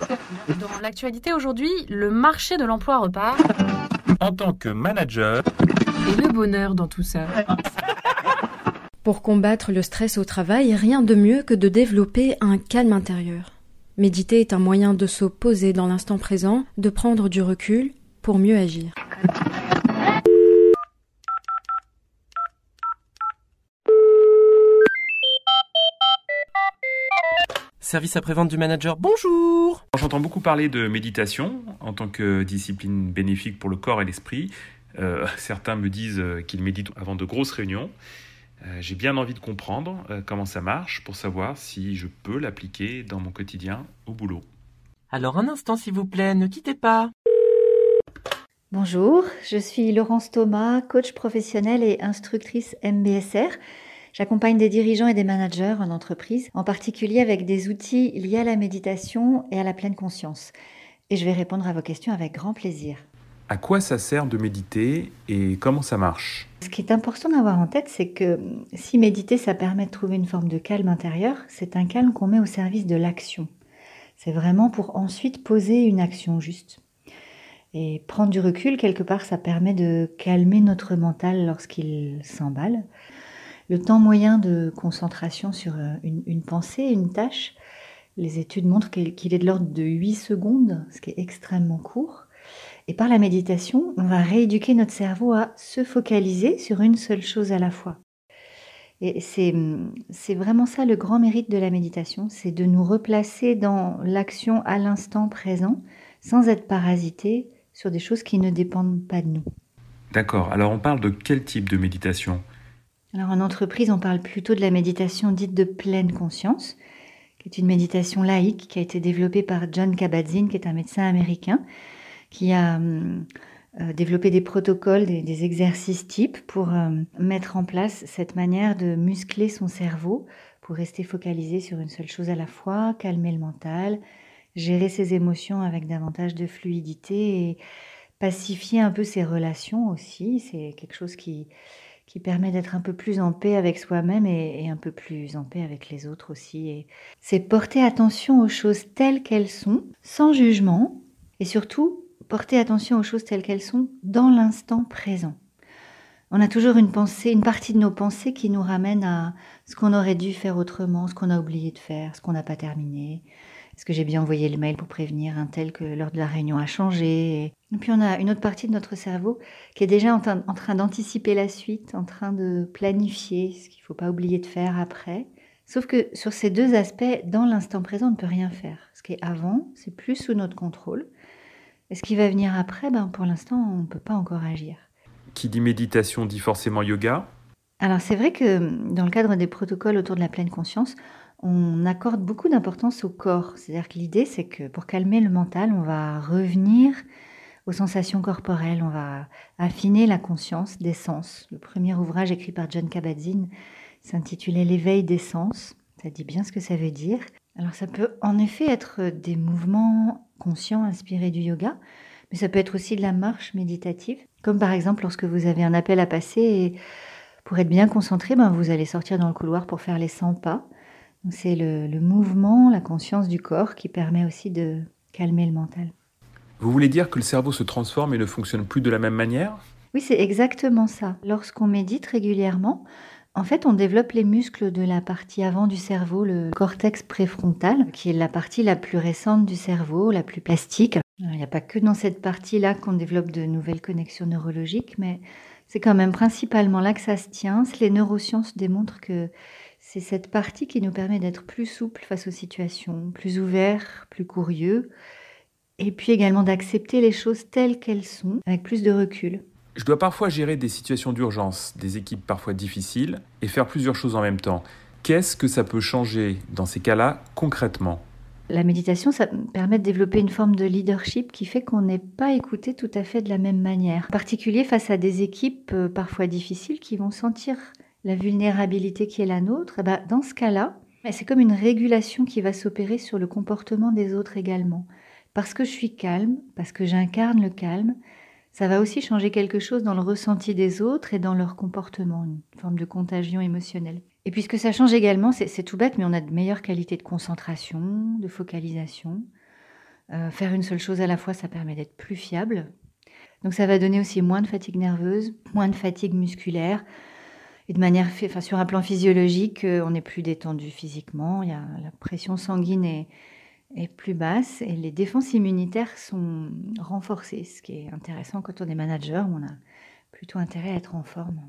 Dans l'actualité aujourd'hui, le marché de l'emploi repart. En tant que manager, Et le bonheur dans tout ça. Pour combattre le stress au travail, rien de mieux que de développer un calme intérieur. Méditer est un moyen de se poser dans l'instant présent, de prendre du recul pour mieux agir. Service après-vente du manager, bonjour j'entends beaucoup parler de méditation en tant que discipline bénéfique pour le corps et l'esprit. Euh, certains me disent euh, qu'ils méditent avant de grosses réunions. Euh, J'ai bien envie de comprendre euh, comment ça marche pour savoir si je peux l'appliquer dans mon quotidien au boulot. Alors un instant s'il vous plaît, ne quittez pas. Bonjour, je suis Laurence Thomas, coach professionnelle et instructrice MBSR. J'accompagne des dirigeants et des managers en entreprise, en particulier avec des outils liés à la méditation et à la pleine conscience. Et je vais répondre à vos questions avec grand plaisir. À quoi ça sert de méditer et comment ça marche? Ce qui est important d'avoir en tête, c'est que si méditer, ça permet de trouver une forme de calme intérieur, c'est un calme qu'on met au service de l'action. C'est vraiment pour ensuite poser une action juste. Et prendre du recul, quelque part, ça permet de calmer notre mental lorsqu'il s'emballe. Le temps moyen de concentration sur euh, une, pensée, une tâche, les études montrent qu'il est de l'ordre de 8 secondes, ce qui est extrêmement court. Et par la méditation, on va rééduquer notre cerveau à se focaliser sur une seule chose à la fois. Et c'est vraiment ça le grand mérite de la méditation, c'est de nous replacer dans l'action à l'instant présent, sans être parasité sur des choses qui ne dépendent pas de nous. D'accord, alors on parle de quel type de méditation? Alors en entreprise, on parle plutôt de la méditation dite de pleine conscience, qui est une méditation laïque qui a été développée par John Kabat-Zinn, qui est un médecin américain, qui a hum, euh, développé des protocoles, des, des exercices types pour euh, mettre en place cette manière de muscler son cerveau pour rester focalisé sur une seule chose à la fois, calmer le mental, gérer ses émotions avec davantage de fluidité et pacifier un peu ses relations aussi. C'est quelque chose qui, qui permet d'être un peu plus en paix avec soi-même et, un peu plus en paix avec les autres aussi. C'est porter attention aux choses telles qu'elles sont, sans jugement, et surtout porter attention aux choses telles qu'elles sont dans l'instant présent. On a toujours une pensée, une partie de nos pensées qui nous ramène à ce qu'on aurait dû faire autrement, ce qu'on a oublié de faire, ce qu'on n'a pas terminé. Est-ce que j'ai bien envoyé le mail pour prévenir un tel que l'heure de la réunion a changé Et puis on a une autre partie de notre cerveau qui est déjà en, train- en train d'anticiper la suite, en train de planifier ce qu'il ne faut pas oublier de faire après. Sauf que sur ces deux aspects, dans l'instant présent, on ne peut rien faire. Ce qui est avant, c'est plus sous notre contrôle. Et ce qui va venir après, ben, pour l'instant, on ne peut pas encore agir. Qui dit méditation dit forcément yoga Alors c'est vrai que dans le cadre des protocoles autour de la pleine conscience, on accorde beaucoup d'importance au corps. C'est-à-dire que l'idée, c'est que pour calmer le mental, on va revenir aux sensations corporelles, on va affiner la conscience des sens. Le premier ouvrage écrit par John Kabat-Zinn s'intitulait L'éveil des sens. Ça dit bien ce que ça veut dire. Alors ça peut en effet être des mouvements conscients inspirés du yoga, mais ça peut être aussi de la marche méditative, comme par exemple lorsque vous avez un appel à passer et pour être bien concentré, ben, vous allez sortir dans le couloir pour faire les 100 pas. C'est le, le mouvement, la conscience du corps qui permet aussi de calmer le mental. Vous voulez dire que le cerveau se transforme et ne fonctionne plus de la même manière? Oui, c'est exactement ça. Lorsqu'on médite régulièrement, en fait, on développe les muscles de la partie avant du cerveau, le cortex préfrontal, qui est la partie la plus récente du cerveau, la plus plastique. Alors, Il n'y a pas que dans cette partie-là qu'on développe de nouvelles connexions neurologiques, mais c'est quand même principalement là que ça se tient. Les neurosciences démontrent que c'est cette partie qui nous permet d'être plus souple face aux situations, plus ouvert, plus curieux, et puis également d'accepter les choses telles qu'elles sont, avec plus de recul. Je dois parfois gérer des situations d'urgence, des équipes parfois difficiles, et faire plusieurs choses en même temps. Qu'est-ce que ça peut changer dans ces cas-là concrètement? La méditation, ça permet de développer une forme de leadership qui fait qu'on n'est pas écouté tout à fait de la même manière. En particulier face à des équipes euh, parfois difficiles qui vont sentir la vulnérabilité qui est la nôtre. Eh ben, dans ce cas-là, c'est comme une régulation qui va s'opérer sur le comportement des autres également. Parce que je suis calme, parce que j'incarne le calme, ça va aussi changer quelque chose dans le ressenti des autres et dans leur comportement, une forme de contagion émotionnelle. Et puisque ça change également, c'est c'est tout bête, mais on a de meilleures qualités de concentration, de focalisation. Euh, faire une seule chose à la fois, ça permet d'être plus fiable. Donc ça va donner aussi moins de fatigue nerveuse, moins de fatigue musculaire. Et de manière, enfin, sur un plan physiologique, euh, on est plus détendu physiquement. Il y a, la pression sanguine est, est plus basse et les défenses immunitaires sont renforcées, ce qui est intéressant quand on est manager, on a plutôt intérêt à être en forme.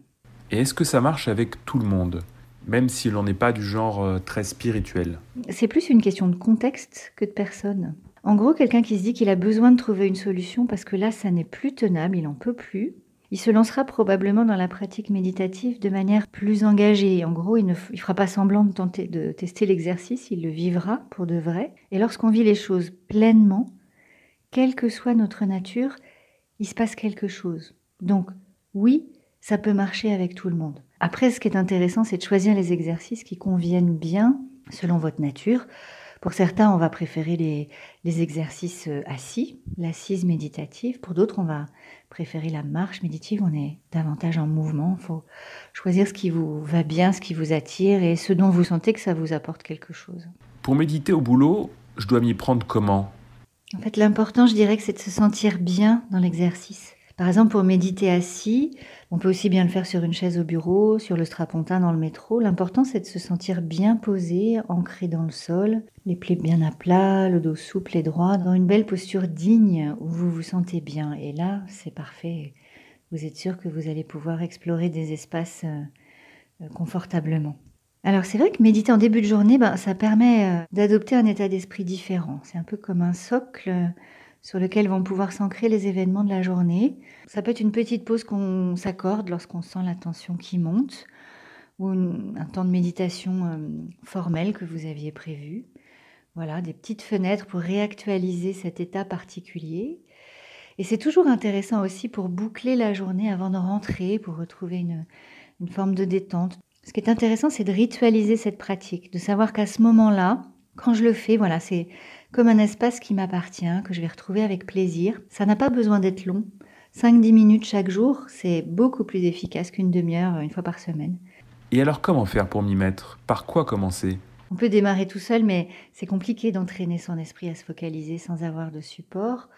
Et est-ce que ça marche avec tout le monde, même si l'on n'est pas du genre euh, très spirituel? C'est plus une question de contexte que de personne. En gros, quelqu'un qui se dit qu'il a besoin de trouver une solution parce que là, ça n'est plus tenable, il n'en peut plus, il se lancera probablement dans la pratique méditative de manière plus engagée. En gros, il ne fera pas semblant de tenter de tester l'exercice, il le vivra pour de vrai. Et lorsqu'on vit les choses pleinement, quelle que soit notre nature, il se passe quelque chose. Donc, oui, ça peut marcher avec tout le monde. Après, ce qui est intéressant, c'est de choisir les exercices qui conviennent bien selon votre nature. Pour certains, on va préférer les, exercices euh, assis, l'assise méditative. Pour d'autres, on va préférer la marche méditative. On est davantage en mouvement. Il faut choisir ce qui vous va bien, ce qui vous attire et ce dont vous sentez que ça vous apporte quelque chose. Pour méditer au boulot, je dois m'y prendre comment? En fait, l'important, je dirais que c'est de se sentir bien dans l'exercice. Par exemple, pour méditer assis, on peut aussi bien le faire sur une chaise au bureau, sur le strapontin dans le métro. L'important, c'est de se sentir bien posé, ancré dans le sol, les plaies bien à plat, le dos souple et droit, dans une belle posture digne où vous vous sentez bien. Et là, c'est parfait. Vous êtes sûr que vous allez pouvoir explorer des espaces euh, euh, confortablement. Alors c'est vrai que méditer en début de journée, ben, ça permet euh, d'adopter un état d'esprit différent. C'est un peu comme un socle sur lequel vont pouvoir s'ancrer les événements de la journée. Ça peut être une petite pause qu'on s'accorde lorsqu'on sent la tension qui monte, ou un temps de méditation euh, formel que vous aviez prévu. Voilà, des petites fenêtres pour réactualiser cet état particulier. Et c'est toujours intéressant aussi pour boucler la journée avant de rentrer, pour retrouver une, une forme de détente. Ce qui est intéressant, c'est de ritualiser cette pratique, de savoir qu'à ce moment-là, quand je le fais, voilà, c'est comme un espace qui m'appartient, que je vais retrouver avec plaisir. Ça n'a pas besoin d'être long. 5-10 minutes chaque jour, c'est beaucoup plus efficace qu'une demi-heure une fois par semaine. Et alors comment faire pour m'y mettre? Par quoi commencer? On peut démarrer tout seul, mais c'est compliqué d'entraîner son esprit à se focaliser sans avoir de support.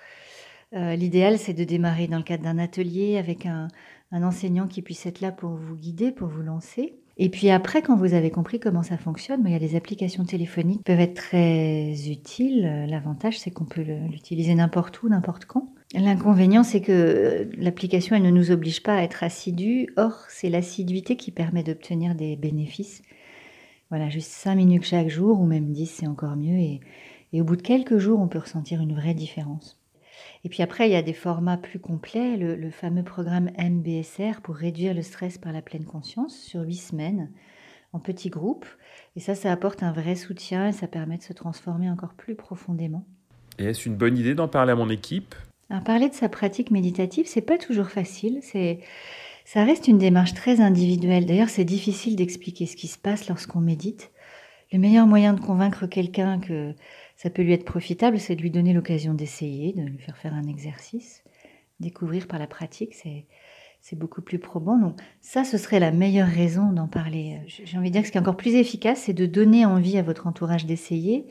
Euh, l'idéal, c'est de démarrer dans le cadre d'un atelier avec un enseignant qui puisse être là pour vous guider, pour vous lancer. Et puis après, quand vous avez compris comment ça fonctionne, il y a des applications téléphoniques peuvent être très utiles. L'avantage, c'est qu'on peut l'utiliser n'importe où, n'importe quand. L'inconvénient, c'est que l'application, elle ne nous oblige pas à être assidus. Or, c'est l'assiduité qui permet d'obtenir des bénéfices. Voilà, juste 5 minutes chaque jour, ou même 10, c'est encore mieux. Et au bout de quelques jours, on peut ressentir une vraie différence. Et puis après, il y a des formats plus complets, le, fameux programme MBSR pour réduire le stress par la pleine conscience sur huit semaines en petits groupes. Et ça, ça apporte un vrai soutien et ça permet de se transformer encore plus profondément. Et est-ce une bonne idée d'en parler à mon équipe? Parler de sa pratique méditative, c'est pas toujours facile. C'est ça reste une démarche très individuelle. D'ailleurs, c'est difficile d'expliquer ce qui se passe lorsqu'on médite. Le meilleur moyen de convaincre quelqu'un que ça peut lui être profitable, c'est de lui donner l'occasion d'essayer, de lui faire faire un exercice. Découvrir par la pratique, c'est, c'est beaucoup plus probant. Donc ça, ce serait la meilleure raison d'en parler. J'ai envie de dire que ce qui est encore plus efficace, c'est de donner envie à votre entourage d'essayer,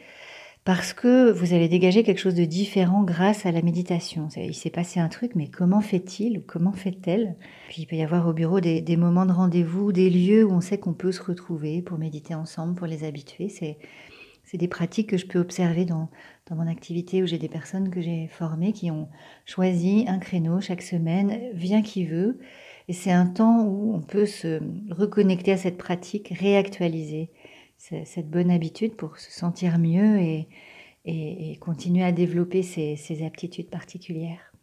parce que vous allez dégager quelque chose de différent grâce à la méditation. Il s'est passé un truc, mais comment fait-il ou comment fait-elle? Puis il peut y avoir au bureau des, des moments de rendez-vous, des lieux où on sait qu'on peut se retrouver pour méditer ensemble, pour les habituer. C'est c'est des pratiques que je peux observer dans, dans mon activité où j'ai des personnes que j'ai formées qui ont choisi un créneau chaque semaine, vient qui veut. Et c'est un temps où on peut se reconnecter à cette pratique, réactualiser cette bonne habitude pour se sentir mieux et, et, continuer à développer ces, ces aptitudes particulières.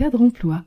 Cadre Emploi.